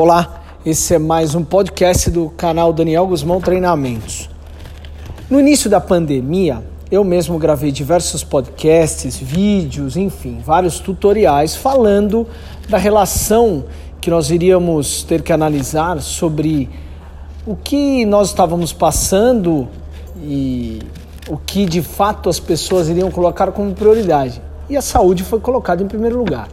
Olá, esse é mais um podcast do canal Daniel Guzmão Treinamentos. No início da pandemia, eu mesmo gravei diversos podcasts, vídeos, enfim, vários tutoriais falando da relação que nós iríamos ter que analisar sobre o que nós estávamos passando e o que de fato as pessoas iriam colocar como prioridade. E a saúde foi colocada em primeiro lugar.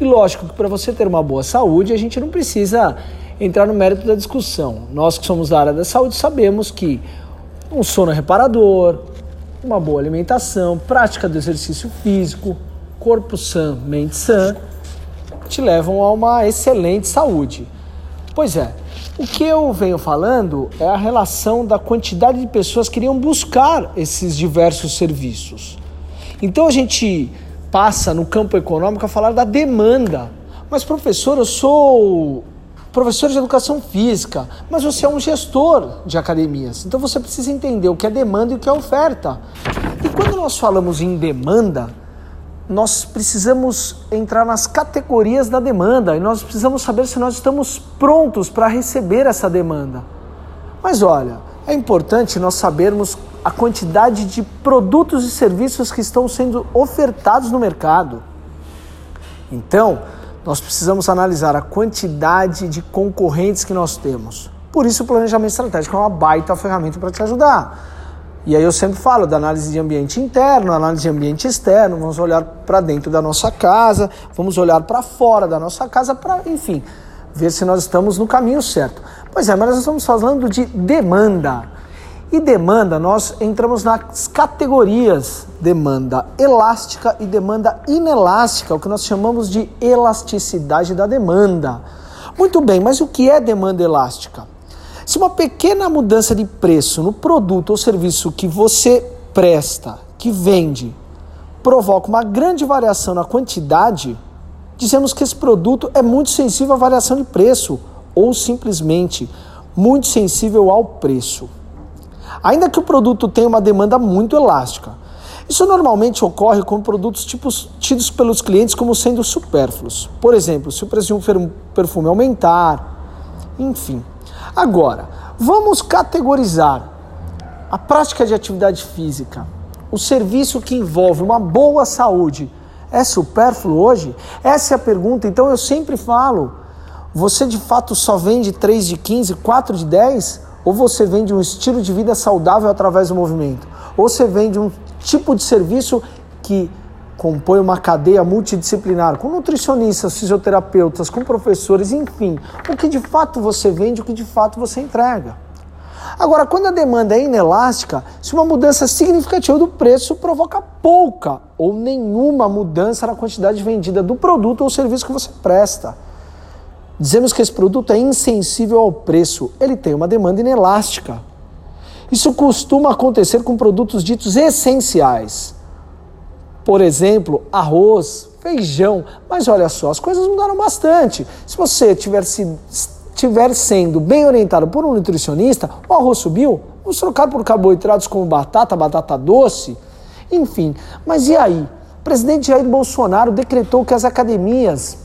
E lógico que para você ter uma boa saúde, a gente não precisa entrar no mérito da discussão. Nós que somos da área da saúde sabemos que um sono reparador, uma boa alimentação, prática do exercício físico, corpo sã, mente sã, te levam a uma excelente saúde. Pois é, o que eu venho falando é a relação da quantidade de pessoas que iriam buscar esses diversos serviços. Então a gente passa no campo econômico a falar da demanda. Mas, professor, eu sou professor de educação física, mas você é um gestor de academias. Então você precisa entender o que é demanda e o que é oferta. E quando nós falamos em demanda, nós precisamos entrar nas categorias da demanda e nós precisamos saber se nós estamos prontos para receber essa demanda. Mas olha, é importante nós sabermos a quantidade de produtos e serviços que estão sendo ofertados no mercado. Então, nós precisamos analisar a quantidade de concorrentes que nós temos. Por isso, o planejamento estratégico é uma baita ferramenta para te ajudar. E aí eu sempre falo da análise de ambiente interno, análise de ambiente externo, vamos olhar para dentro da nossa casa, vamos olhar para fora da nossa casa para, enfim, ver se nós estamos no caminho certo. Pois é, mas nós estamos falando de demanda. E demanda, nós entramos nas categorias demanda elástica e demanda inelástica, o que nós chamamos de elasticidade da demanda. Muito bem, mas o que é demanda elástica? Se uma pequena mudança de preço no produto ou serviço que você presta, que vende, provoca uma grande variação na quantidade, dizemos que esse produto é muito sensível à variação de preço ou simplesmente muito sensível ao preço ainda que o produto tenha uma demanda muito elástica. Isso normalmente ocorre com produtos tipos, tidos pelos clientes como sendo supérfluos. Por exemplo, se o preço de um perfume aumentar, enfim. Agora, vamos categorizar a prática de atividade física, o serviço que envolve uma boa saúde. É supérfluo hoje? Essa é a pergunta. Então eu sempre falo: você de fato só vende 3 de 15, 4 de 10? Ou você vende um estilo de vida saudável através do movimento, ou você vende um tipo de serviço que compõe uma cadeia multidisciplinar, com nutricionistas, fisioterapeutas, com professores, enfim, o que de fato você vende, o que de fato você entrega. Agora, quando a demanda é inelástica, se uma mudança significativa do preço provoca pouca ou nenhuma mudança na quantidade vendida do produto ou serviço que você presta. Dizemos que esse produto é insensível ao preço, ele tem uma demanda inelástica. Isso costuma acontecer com produtos ditos essenciais. Por exemplo, arroz, feijão. Mas olha só, as coisas mudaram bastante. Se você tiver, se, tiver sendo bem orientado por um nutricionista, o arroz subiu, vamos trocar por carboidratos como batata, batata doce, enfim. Mas e aí? O presidente Jair Bolsonaro decretou que as academias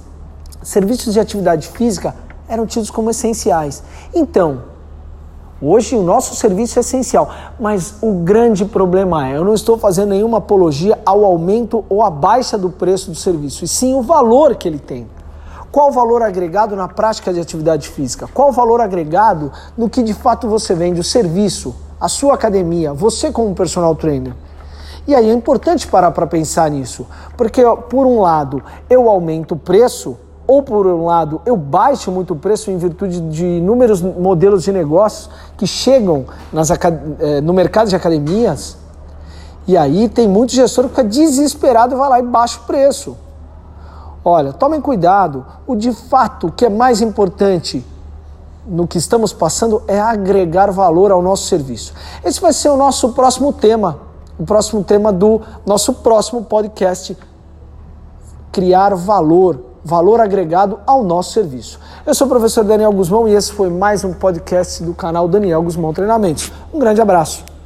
serviços de atividade física eram tidos como essenciais. Então, hoje o nosso serviço é essencial, mas o grande problema é, eu não estou fazendo nenhuma apologia ao aumento ou à baixa do preço do serviço, e sim o valor que ele tem. Qual o valor agregado na prática de atividade física? Qual o valor agregado no que de fato você vende, o serviço, a sua academia, você como personal trainer? E aí é importante parar para pensar nisso, porque por um lado eu aumento o preço, ou por um lado eu baixo muito o preço em virtude de inúmeros modelos de negócios que chegam nas, eh, no mercado de academias, e aí tem muito gestor que fica desesperado e vai lá e baixa o preço. Olha, tomem cuidado, o de fato que é mais importante no que estamos passando é agregar valor ao nosso serviço. Esse vai ser o nosso próximo tema, o próximo tema do nosso próximo podcast, criar valor valor agregado ao nosso serviço. Eu sou o professor Daniel Guzmão e esse foi mais um podcast do canal Daniel Guzmão Treinamentos. Um grande abraço.